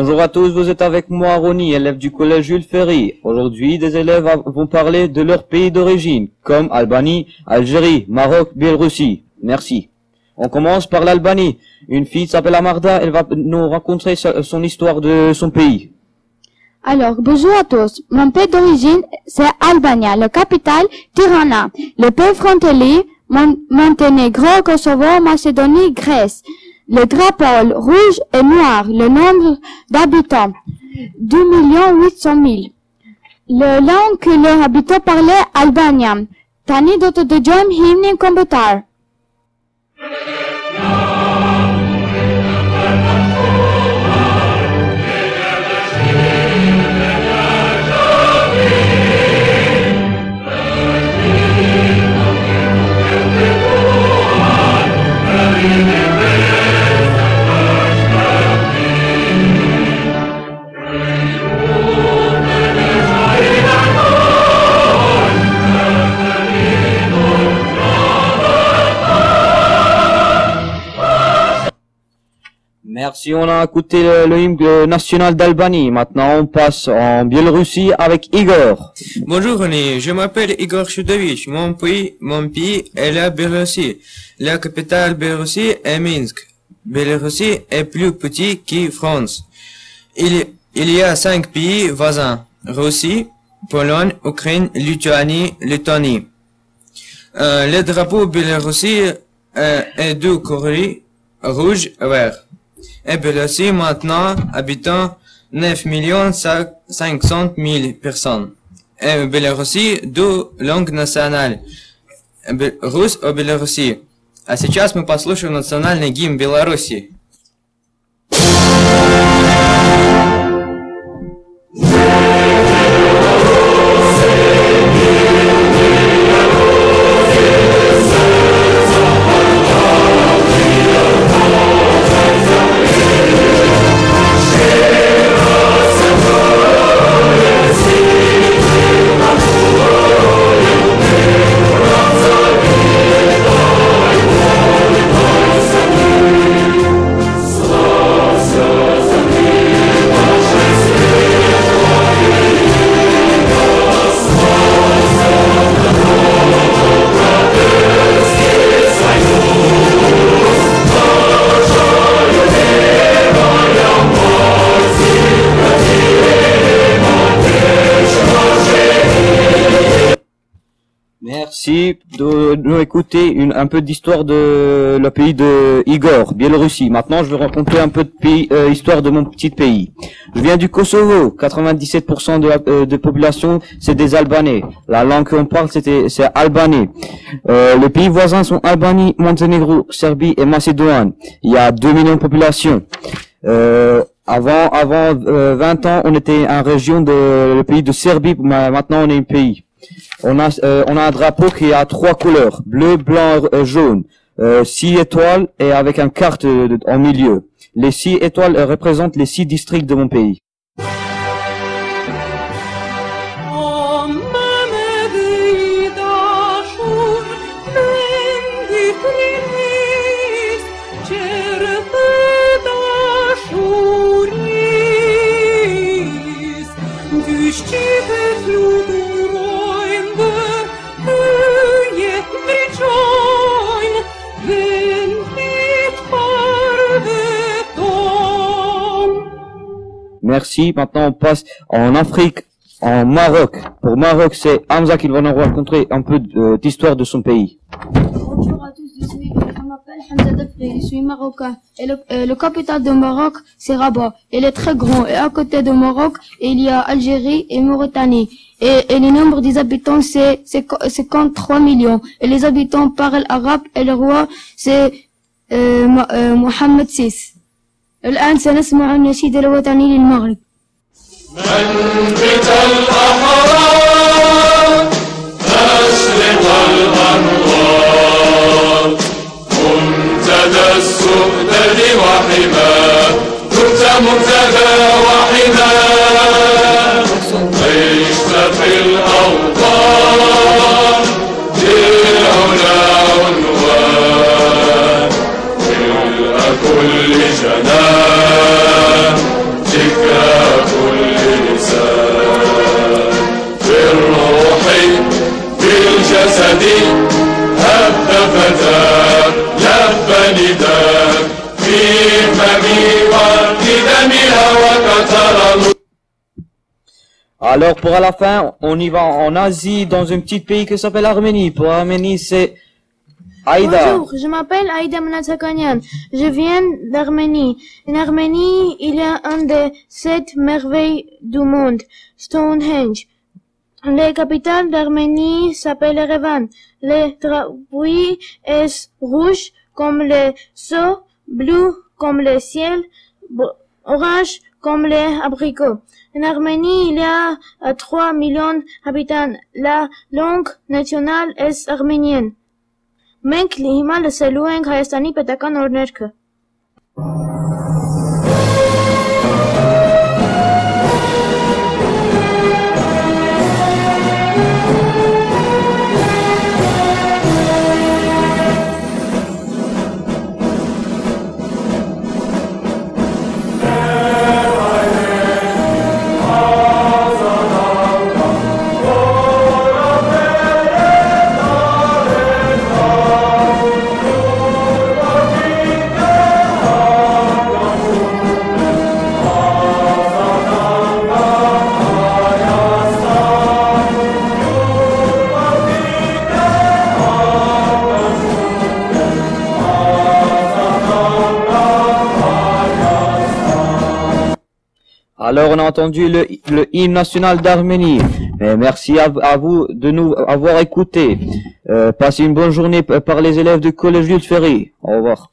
Bonjour à tous, vous êtes avec moi Ronnie, élève du collège Jules Ferry. Aujourd'hui, des élèves vont parler de leur pays d'origine, comme Albanie, Algérie, Maroc, Biélorussie. Merci. On commence par l'Albanie. Une fille s'appelle Amarda, elle va nous raconter son histoire de son pays. Alors, bonjour à tous. Mon pays d'origine, c'est Albania, la capitale, Tirana. Le pays frontalier, Mon- Monténégro, Kosovo, Macédonie, Grèce. Le drapeau rouge et noir, le nombre d'habitants, 2 800 000. Le langue que les habitants parlaient albanien. Tani do të dëgjojmë himnin kombëtar. Merci, on a écouté le, hymne national d'Albanie. Maintenant, on passe en Biélorussie avec Igor. Bonjour René, je m'appelle Igor Chudovich. Mon pays, mon pays est la Biélorussie. La capitale Biélorussie est Minsk. Biélorussie est plus petit que France. Il, il y a cinq pays voisins. Russie, Pologne, Ukraine, Lituanie, Lettonie. Euh, le drapeau Biélorussie euh, est deux couleurs, rouge et vert. Et Biélorussie maintenant habitant 9 millions 500 000 personnes. Et Biélorусsie deux langues Русь о Белоруссии. А сейчас мы послушаем национальный гимн Беларуси. Merci de nous écouter une, un peu d'histoire de le pays de Igor, Biélorussie. Maintenant, je vais raconter un peu de pays, euh, histoire de mon petit pays. Je viens du Kosovo. 97% de la euh, de population, c'est des Albanais. La langue qu'on parle, c'était c'est albanais. Euh, les pays voisins sont Albanie, Monténégro, Serbie et Macédoine. Il y a 2 millions de population. Euh, avant avant euh, 20 ans, on était en région de le pays de Serbie. Maintenant, on est un pays. On a, euh, on a un drapeau qui a trois couleurs, bleu, blanc, euh, jaune, euh, six étoiles et avec un carte en milieu. Les six étoiles représentent les six districts de mon pays. Merci. Maintenant, on passe en Afrique, en Maroc. Pour Maroc, c'est Hamza qui va nous raconter un peu euh, d'histoire de son pays. Bonjour à tous, je, suis, je m'appelle Hamza Dafri, je suis marocain. Et le, euh, le capital de Maroc, c'est Rabat. Il est très grand. Et à côté de Maroc, il y a Algérie et Mauritanie. Et, le nombre des habitants, c'est c'est co- 53 millions. Et les habitants parlent arabe et le roi, c'est euh, euh, Mohamed VI. الآن سنسمع النشيد الوطني للمغرب. منبت الأحرار أشرق الأنوار منتدى السؤدد وحماه كنت منتدى وحماه Alors pour la fin, on y va en Asie, dans un petit pays qui s'appelle Arménie. Pour Arménie, c'est. Bonjour, je m'appelle Aïda. Je viens d'Arménie. En Arménie, il y a un des sept merveilles du monde, Stonehenge. La capitale d'Arménie s'appelle Erevan. Le drapeau est rouge comme le sol, bleu comme le ciel, orange comme les abricots. En Arménie, il y a euh, 3 millions d'habitants. La langue nationale est arménienne. Մենք հիմա լսելու ենք Հայաստանի պետական օրներքը։ Alors on a entendu le, le hymne national d'Arménie. Merci à, vous de nous avoir écoutés. Euh, passez une bonne journée par les élèves du collège Jules Ferry. Au revoir.